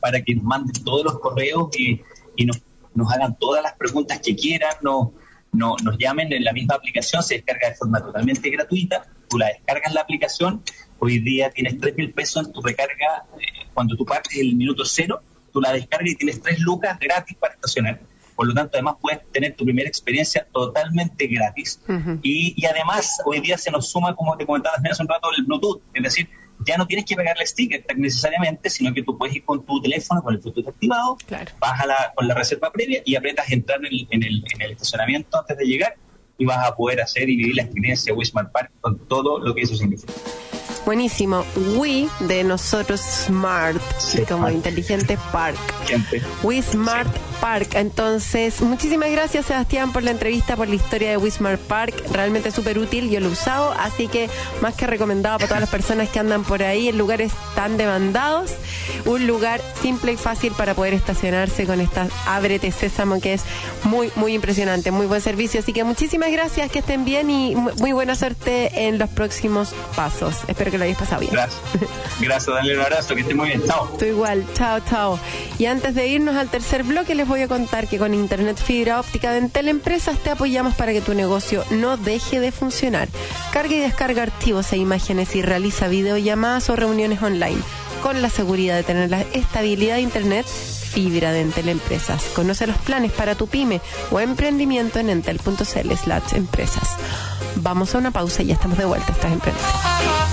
para que nos manden todos los correos y, nos, hagan todas las preguntas que quieran, no, no, nos llamen en la misma aplicación, se descarga de forma totalmente gratuita, tú la descargas la aplicación, hoy día tienes 3 mil pesos en tu recarga, eh, cuando tú partes el minuto cero, tú la descargas y tienes 3 lucas gratis para estacionar por lo tanto, además puedes tener tu primera experiencia totalmente gratis. y, además, hoy día se nos suma, como te comentaba hace un rato, el Bluetooth. Es decir, ya no tienes que pegarle sticker necesariamente, sino que tú puedes ir con tu teléfono, con el Bluetooth activado, vas a la, con la reserva previa y aprietas entrar en el, en, el, en el estacionamiento antes de llegar y vas a poder hacer y vivir la experiencia de Wismar Park con todo lo que eso significa. Buenísimo. We de nosotros Smart, como inteligente park. We Smart Park. Entonces, muchísimas gracias Sebastián por la entrevista, por la historia de We Smart Park. Realmente súper útil, yo lo he usado, así que más que recomendado para todas las personas que andan por ahí en lugares tan demandados. Un lugar simple y fácil para poder estacionarse con esta Ábrete Sésamo que es muy, muy impresionante, muy buen servicio. Así que muchísimas gracias, que estén bien y muy buena suerte en los próximos pasos. Espero que lo hayas pasado bien. Gracias. Gracias, Daniel. Un abrazo, que esté muy bien. Chao. Tú igual. Chao, chao. Y antes de irnos al tercer bloque, les voy a contar que con Internet Fibra Óptica de Entel Empresas te apoyamos para que tu negocio no deje de funcionar. Carga y descarga archivos e imágenes y realiza videollamadas o reuniones online con la seguridad de tener la estabilidad de Internet fibra de Entel Empresas. Conoce los planes para tu pyme o emprendimiento en entel.cl slash empresas. Vamos a una pausa y ya estamos de vuelta. Estás emprendiendo.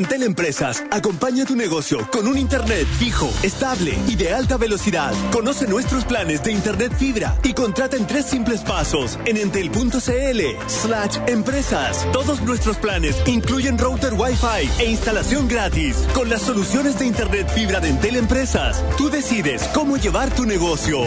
En Teleempresas, acompaña tu negocio con un Internet fijo, estable y de alta velocidad. Conoce nuestros planes de Internet fibra y contrata en tres simples pasos en entel.cl slash empresas. Todos nuestros planes incluyen router Wi-Fi e instalación gratis. Con las soluciones de Internet fibra de Entel Empresas, tú decides cómo llevar tu negocio.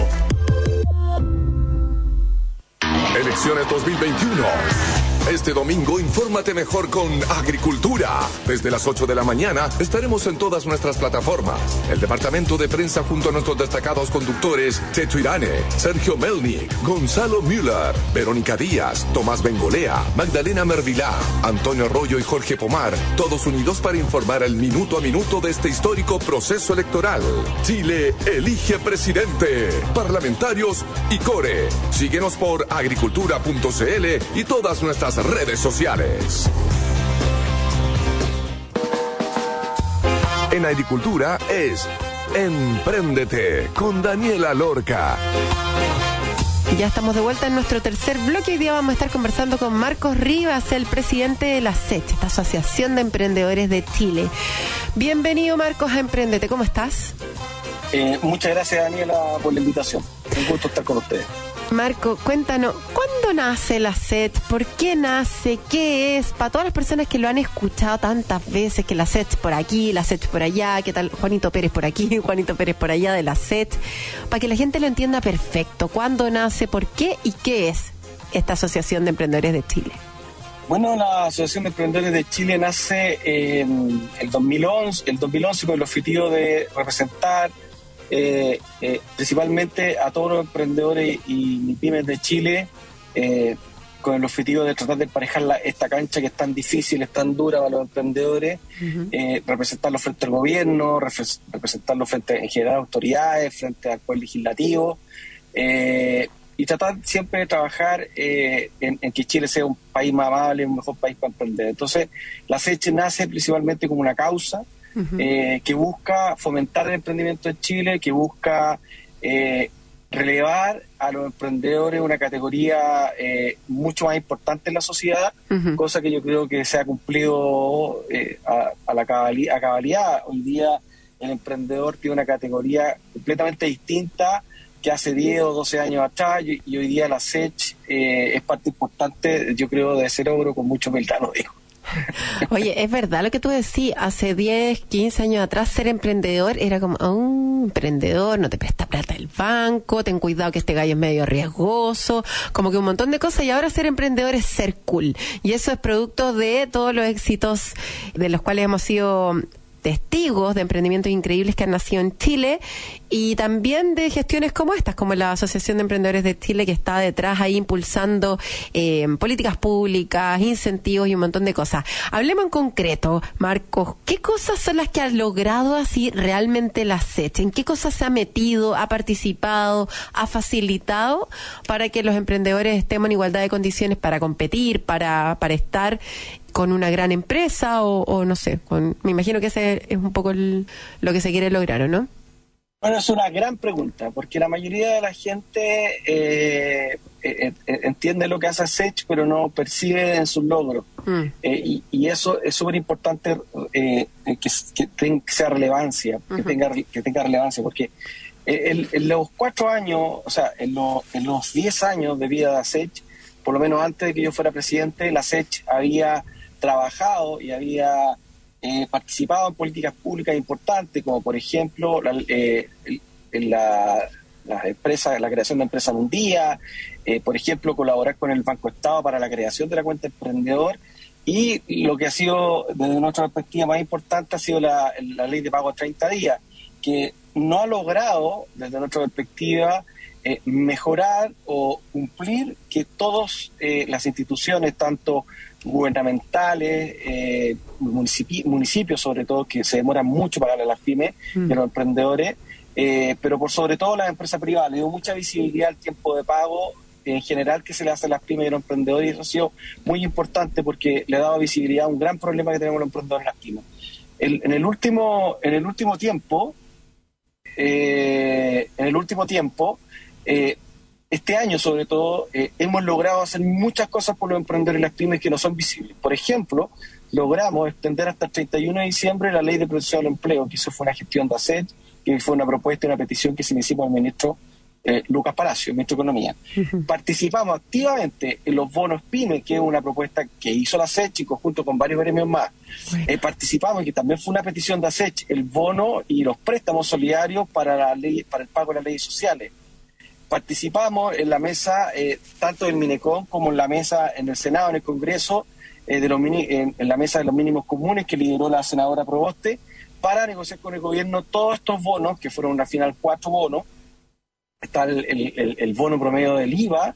Elecciones 2021. Este domingo infórmate mejor con Agricultura. Desde las 8 de la mañana estaremos en todas nuestras plataformas. El departamento de prensa junto a nuestros destacados conductores Checho Irane, Sergio Melnik, Gonzalo Müller, Verónica Díaz, Tomás Bengolea, Magdalena Mervilá, Antonio Arroyo y Jorge Pomar, todos unidos para informar el minuto a minuto de este histórico proceso electoral. Chile elige presidente, parlamentarios y core. Síguenos por agricultura.cl y todas nuestras redes sociales. En agricultura es Empréndete con Daniela Lorca. Ya estamos de vuelta en nuestro tercer bloque. Hoy día vamos a estar conversando con Marcos Rivas, el presidente de la SECH, esta Asociación de Emprendedores de Chile. Bienvenido, Marcos, a Emprendete. ¿Cómo estás? Eh, muchas gracias, Daniela, por la invitación. Un gusto estar con ustedes. Marco, cuéntanos, ¿cuándo nace la SET? ¿Por qué nace? ¿Qué es? Para todas las personas que lo han escuchado tantas veces, que la SET por aquí, la SET por allá, ¿qué tal? Juanito Pérez por aquí, Juanito Pérez por allá de la SET, para que la gente lo entienda perfecto. ¿Cuándo nace? ¿Por qué? ¿Y qué es esta Asociación de Emprendedores de Chile? Bueno, la Asociación de Emprendedores de Chile nace en el 2011, el 2011 con el objetivo de representar eh, eh, principalmente a todos los emprendedores y pymes de Chile, eh, con el objetivo de tratar de emparejar esta cancha que es tan difícil, es tan dura para los emprendedores, representarlo frente al gobierno, representarlo frente en general a autoridades, frente al poder legislativo, y tratar siempre de trabajar en, que Chile sea un país más amable, un mejor país para emprender. Entonces, la SECHE nace principalmente como una causa, eh, que busca fomentar el emprendimiento en Chile, que busca eh, relevar a los emprendedores una categoría eh, mucho más importante en la sociedad, cosa que yo creo que se ha cumplido a, la cabalidad, a cabalidad. Hoy día el emprendedor tiene una categoría completamente distinta que hace 10 o 12 años atrás y, hoy día la SECH es parte importante, yo creo, de ese logro con mucho humildad, lo digo. Oye, es verdad lo que tú decís, hace 10, 15 años atrás ser emprendedor era como, un emprendedor, no te presta plata el banco, ten cuidado que este gallo es medio riesgoso, como que un montón de cosas y ahora ser emprendedor es ser cool. Y eso es producto de todos los éxitos de los cuales hemos sido testigos de emprendimientos increíbles que han nacido en Chile y también de gestiones como estas, como la Asociación de Emprendedores de Chile que está detrás ahí impulsando eh, políticas públicas, incentivos y un montón de cosas. Hablemos en concreto, Marcos, ¿qué cosas son las que ha logrado así realmente la SECH? ¿En qué cosas se ha metido, ha participado, ha facilitado para que los emprendedores estemos en igualdad de condiciones para competir, para, para estar con una gran empresa o, no sé, con, me imagino que ese es un poco lo que se quiere lograr, ¿o no? Bueno, es una gran pregunta, porque la mayoría de la gente eh, eh, eh, entiende lo que hace Sech, pero no percibe en sus logros. Mm. y, eso es súper importante que, que, sea relevancia, que, tenga, que tenga relevancia, porque en, los cuatro años, o sea, en, en los diez años de vida de Sech, por lo menos antes de que yo fuera presidente, la SECH había trabajado y había eh, participado en políticas públicas importantes, como por ejemplo la, eh, la, la creación de empresas un día, eh, por ejemplo, colaborar con el Banco Estado para la creación de la cuenta emprendedor. Y lo que ha sido, desde nuestra perspectiva más importante, ha sido la, la ley de pago a 30 días, que no ha logrado, desde nuestra perspectiva, mejorar o cumplir que todas las instituciones, tanto gubernamentales, eh, municipios sobre todo, que se demoran mucho para darle a las pymes y mm. los emprendedores, eh, pero por sobre todo las empresas privadas. Le dio mucha visibilidad al tiempo de pago en general que se le hace a las pymes y los emprendedores y eso ha sido muy importante porque le ha dado visibilidad a un gran problema que tenemos los emprendedores en las pymes. en, el último, en el último tiempo, eh, en el último tiempo, eh, este año sobre todo eh, hemos logrado hacer muchas cosas por los emprendedores y las pymes que no son visibles. Por ejemplo, logramos extender hasta el 31 de diciembre la ley de protección del empleo, que eso fue una gestión de ACET, que fue una propuesta y una petición que se inició por el ministro eh, Lucas Palacio, ministro de Economía. Participamos activamente en los bonos PYME, que es una propuesta que hizo la SECH junto con varios gremios más. Eh, participamos, y que también fue una petición de ASECH, el bono y los préstamos solidarios para, la ley, para el pago de las leyes sociales participamos en la mesa, eh, tanto del Minecon como en la mesa en el Senado, en el Congreso, eh, de los en, la mesa de los mínimos comunes que lideró la senadora Proboste, para negociar con el gobierno todos estos bonos, que fueron al final cuatro bonos. Está el, bono promedio del IVA.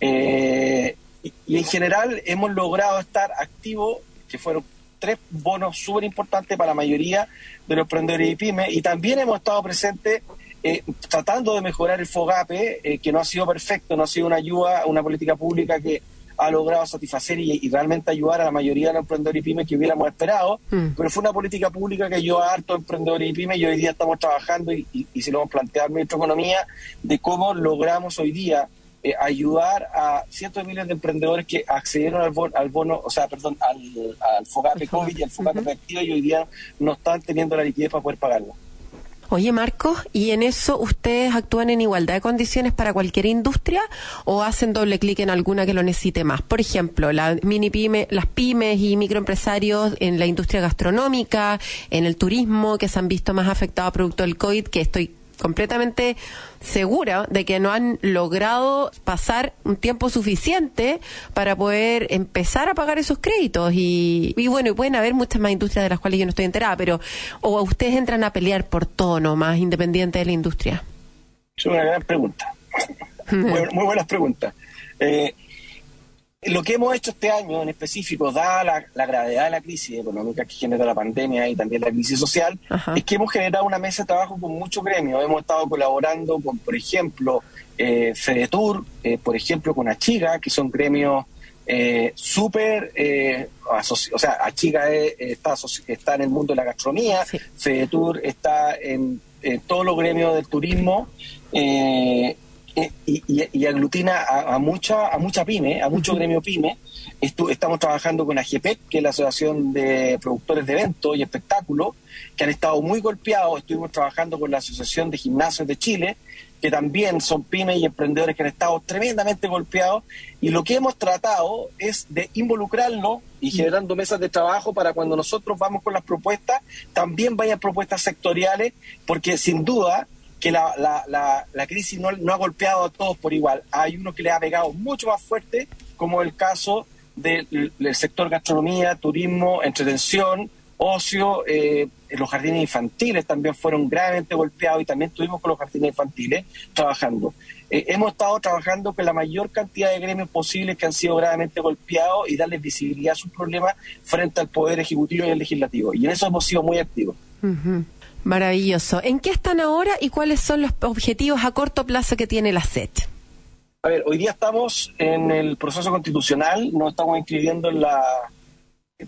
Eh, y, en general hemos logrado estar activos, que fueron tres bonos súper importantes para la mayoría de los emprendedores y pymes, y también hemos estado presentes eh, tratando de mejorar el FOGAPE, eh, que no ha sido perfecto, no ha sido una ayuda, una política pública que ha logrado satisfacer y, realmente ayudar a la mayoría de los emprendedores y pymes que hubiéramos esperado, mm. pero fue una política pública que ayudó a hartos emprendedores y pymes y hoy día estamos trabajando y, y, se lo hemos planteado en nuestra economía de cómo logramos hoy día eh, ayudar a cientos de miles de emprendedores que accedieron al bono, al bono o sea, perdón, al, al FOGAPE COVID y al FOGAPE uh y hoy día no están teniendo la liquidez para poder pagarlo. Oye, Marcos, ¿y en eso ustedes actúan en igualdad de condiciones para cualquier industria o hacen doble clic en alguna que lo necesite más? Por ejemplo, la mini pyme, las pymes y microempresarios en la industria gastronómica, en el turismo, que se han visto más afectados producto del COVID, que estoy completamente segura de que no han logrado pasar un tiempo suficiente para poder empezar a pagar esos créditos y, bueno, y pueden haber muchas más industrias de las cuales yo no estoy enterada, pero o ustedes entran a pelear por todo más independiente de la industria. Es una gran pregunta. muy, muy buenas preguntas. Eh, lo que hemos hecho este año en específico, dada la, gravedad de la crisis económica que genera la pandemia y también la crisis social, es que hemos generado una mesa de trabajo con muchos gremios. Hemos estado colaborando con, por ejemplo, eh, Fedetur, eh, por ejemplo, con Achiga, que son gremios eh, súper, eh, o sea, Achiga está, está en el mundo de la gastronomía, sí. Fedetur está en, todos los gremios del turismo y, aglutina a, mucha a mucha pyme, a mucho gremio pyme. estamos trabajando con AGPEC, que es la Asociación de Productores de Eventos y Espectáculos, que han estado muy golpeados. Estuvimos trabajando con la Asociación de Gimnasios de Chile, que también son pymes y emprendedores que han estado tremendamente golpeados. Y lo que hemos tratado es de involucrarlos y generando mesas de trabajo para cuando nosotros vamos con las propuestas, también vayan propuestas sectoriales, porque sin duda que la, la, la, crisis no, no, ha golpeado a todos por igual. Hay uno que le ha pegado mucho más fuerte, como el caso del, del sector gastronomía, turismo, entretención, ocio, eh, los jardines infantiles también fueron gravemente golpeados y también estuvimos con los jardines infantiles trabajando. Eh, hemos estado trabajando con la mayor cantidad de gremios posibles que han sido gravemente golpeados y darles visibilidad a sus problemas frente al Poder Ejecutivo y el Legislativo. Y en eso hemos sido muy activos. Maravilloso. ¿En qué están ahora y cuáles son los objetivos a corto plazo que tiene la SET? A ver, hoy día estamos en el proceso constitucional, nos estamos inscribiendo en la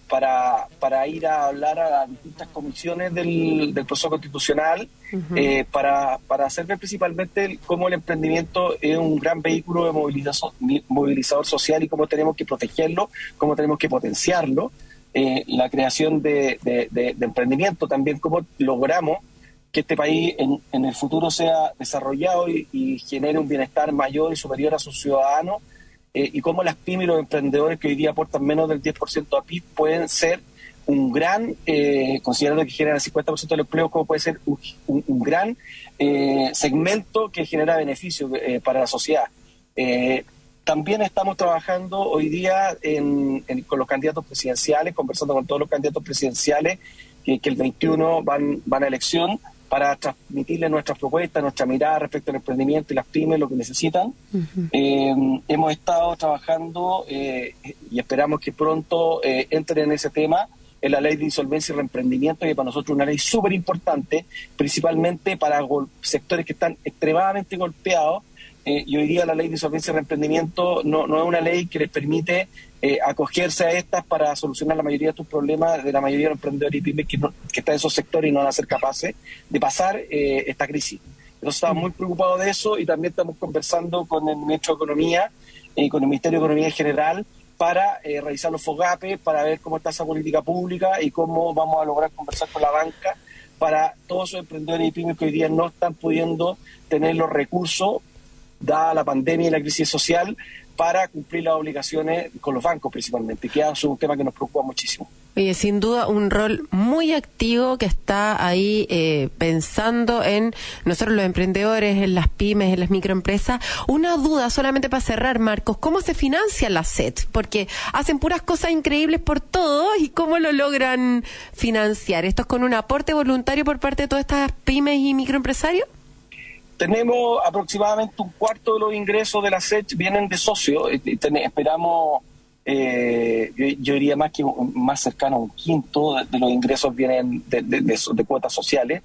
para, para ir a hablar a las distintas comisiones del, del proceso constitucional, eh, para, para hacer ver principalmente cómo el emprendimiento es un gran vehículo de movilización, movilizador social y cómo tenemos que protegerlo, cómo tenemos que potenciarlo. Eh, la creación de, de, emprendimiento también, cómo logramos que este país en, en el futuro sea desarrollado y, y genere un bienestar mayor y superior a sus ciudadanos eh, y cómo las pymes y los emprendedores que hoy día aportan menos del 10% a PIB pueden ser un gran, eh, considerando que generan el 50% del empleo, como puede ser un, gran eh, segmento que genera beneficios para la sociedad. También estamos trabajando hoy día con los candidatos presidenciales, conversando con todos los candidatos presidenciales que, que el 21 van, van a elección para transmitirle nuestras propuestas, nuestra mirada respecto al emprendimiento y las pymes, lo que necesitan. Eh, hemos estado trabajando eh, y esperamos que pronto eh, entren en ese tema en la ley de insolvencia y reemprendimiento, que para nosotros es una ley súper importante, principalmente para sectores que están extremadamente golpeados. Y hoy día la ley de insolvencia y reemprendimiento no, no es una ley que les permite eh, acogerse a estas para solucionar la mayoría de tus problemas de la mayoría de los emprendedores y pymes que, están en esos sectores y no van a ser capaces de pasar eh, esta crisis. Nosotros estamos muy preocupados de eso y también estamos conversando con el Ministro de Economía y con el Ministerio de Economía en general para eh, revisar los FOGAPE, para ver cómo está esa política pública y cómo vamos a lograr conversar con la banca para todos esos emprendedores y pymes que hoy día no están pudiendo tener los recursos, dada la pandemia y la crisis social, para cumplir las obligaciones con los bancos principalmente, que es un tema que nos preocupa muchísimo. Oye, sin duda un rol muy activo que está ahí eh, pensando en nosotros los emprendedores, en las pymes, en las microempresas. Una duda solamente para cerrar, Marcos, ¿cómo se financia la SET? Porque hacen puras cosas increíbles por todo y cómo lo logran financiar. ¿Esto es con un aporte voluntario por parte de todas estas pymes y microempresarios? Tenemos aproximadamente un cuarto de los ingresos de la SET vienen de socios. Esperamos, eh, yo, diría más que más cercano a un quinto de, los ingresos vienen de, cuotas sociales.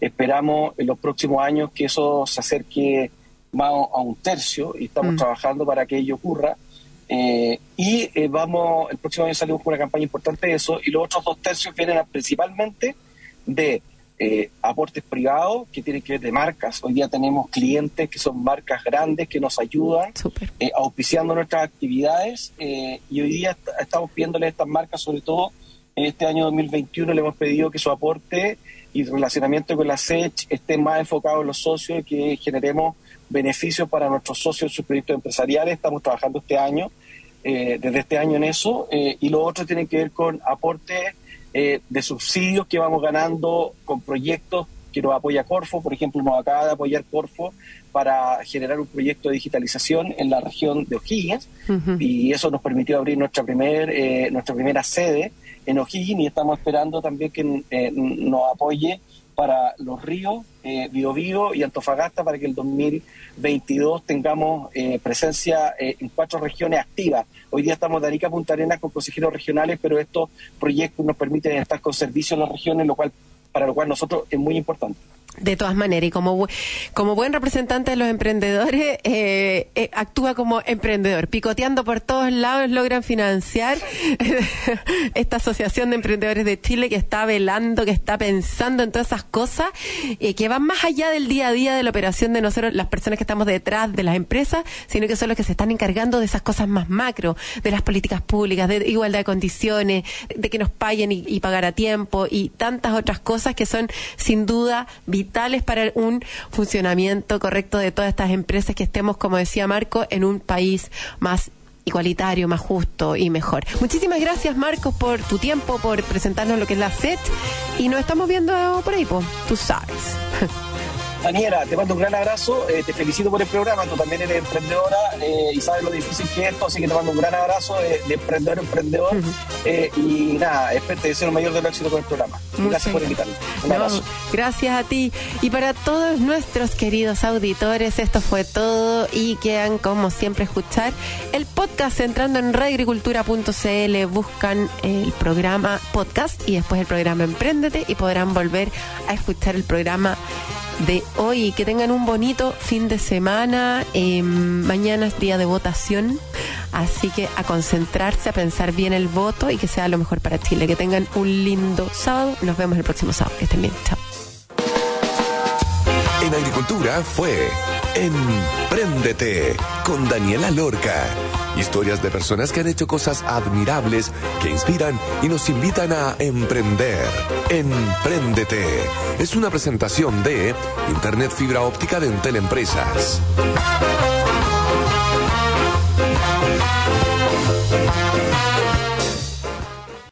Esperamos en los próximos años que eso se acerque más a un tercio y estamos mm. trabajando para que ello ocurra. Eh, y eh, vamos, el próximo año salimos con una campaña importante de eso y los otros dos tercios vienen principalmente de eh, aportes privados que tienen que ver de marcas. Hoy día tenemos clientes que son marcas grandes que nos ayudan eh, auspiciando nuestras actividades eh, y hoy día estamos pidiéndole a estas marcas, sobre todo en este año 2021, le hemos pedido que su aporte y relacionamiento con la SECH esté más enfocado en los socios y que generemos beneficios para nuestros socios en sus proyectos empresariales. Estamos trabajando este año, desde este año en eso, y lo otro tiene que ver con aportes eh, de subsidios que vamos ganando con proyectos que nos apoya Corfo, por ejemplo, nos acaba de apoyar Corfo para generar un proyecto de digitalización en la región de O'Higgins. Y eso nos permitió abrir nuestra primer eh, nuestra primera sede en O'Higgins. Y estamos esperando también que eh, nos apoye para los ríos, eh, Biobío y Antofagasta para que el 2022 tengamos eh, presencia eh, en cuatro regiones activas. Hoy día estamos de Arica a Punta Arenas con consejeros regionales, pero estos proyectos nos permiten estar con servicios en las regiones, lo cual para lo cual nosotros es muy importante. De todas maneras, y como, como buen representante de los emprendedores, eh, eh, actúa como emprendedor. Picoteando por todos lados logran financiar esta Asociación de Emprendedores de Chile que está velando, que está pensando en todas esas cosas, y que van más allá del día a día de la operación de nosotros, las personas que estamos detrás de las empresas, sino que son los que se están encargando de esas cosas más macro, de las políticas públicas, de igualdad de condiciones, de que nos paguen y, y pagar a tiempo, y tantas otras cosas que son sin duda vitales vitales para un funcionamiento correcto de todas estas empresas, que estemos, como decía Marco, en un país más igualitario, más justo y mejor. Muchísimas gracias, Marcos, por tu tiempo, por presentarnos lo que es la SET. Y nos estamos viendo por ahí, po. tú sabes. Daniela, te mando un gran abrazo, eh, te felicito por el programa, tú también eres emprendedora eh, y sabes lo difícil que es esto, así que te mando un gran abrazo de, emprendedor emprendedor eh, y nada, espero te deseo el mayor del éxito con el programa. gracias por invitarme. Un abrazo. gracias a ti y para todos nuestros queridos auditores, esto fue todo y quedan como siempre escuchar el podcast entrando en radioagricultura.cl, buscan el programa podcast y después el programa Emprendete y podrán volver a escuchar el programa de hoy. Que tengan un bonito fin de semana. Eh, mañana es día de votación. Así que a concentrarse, a pensar bien el voto y que sea lo mejor para Chile. Que tengan un lindo sábado. Nos vemos el próximo sábado. Que estén bien. Chao. En Agricultura fue Empréndete con Daniela Lorca. Historias de personas que han hecho cosas admirables, que inspiran y nos invitan a emprender. Empréndete. Es una presentación de Internet Fibra Óptica de Entel Empresas.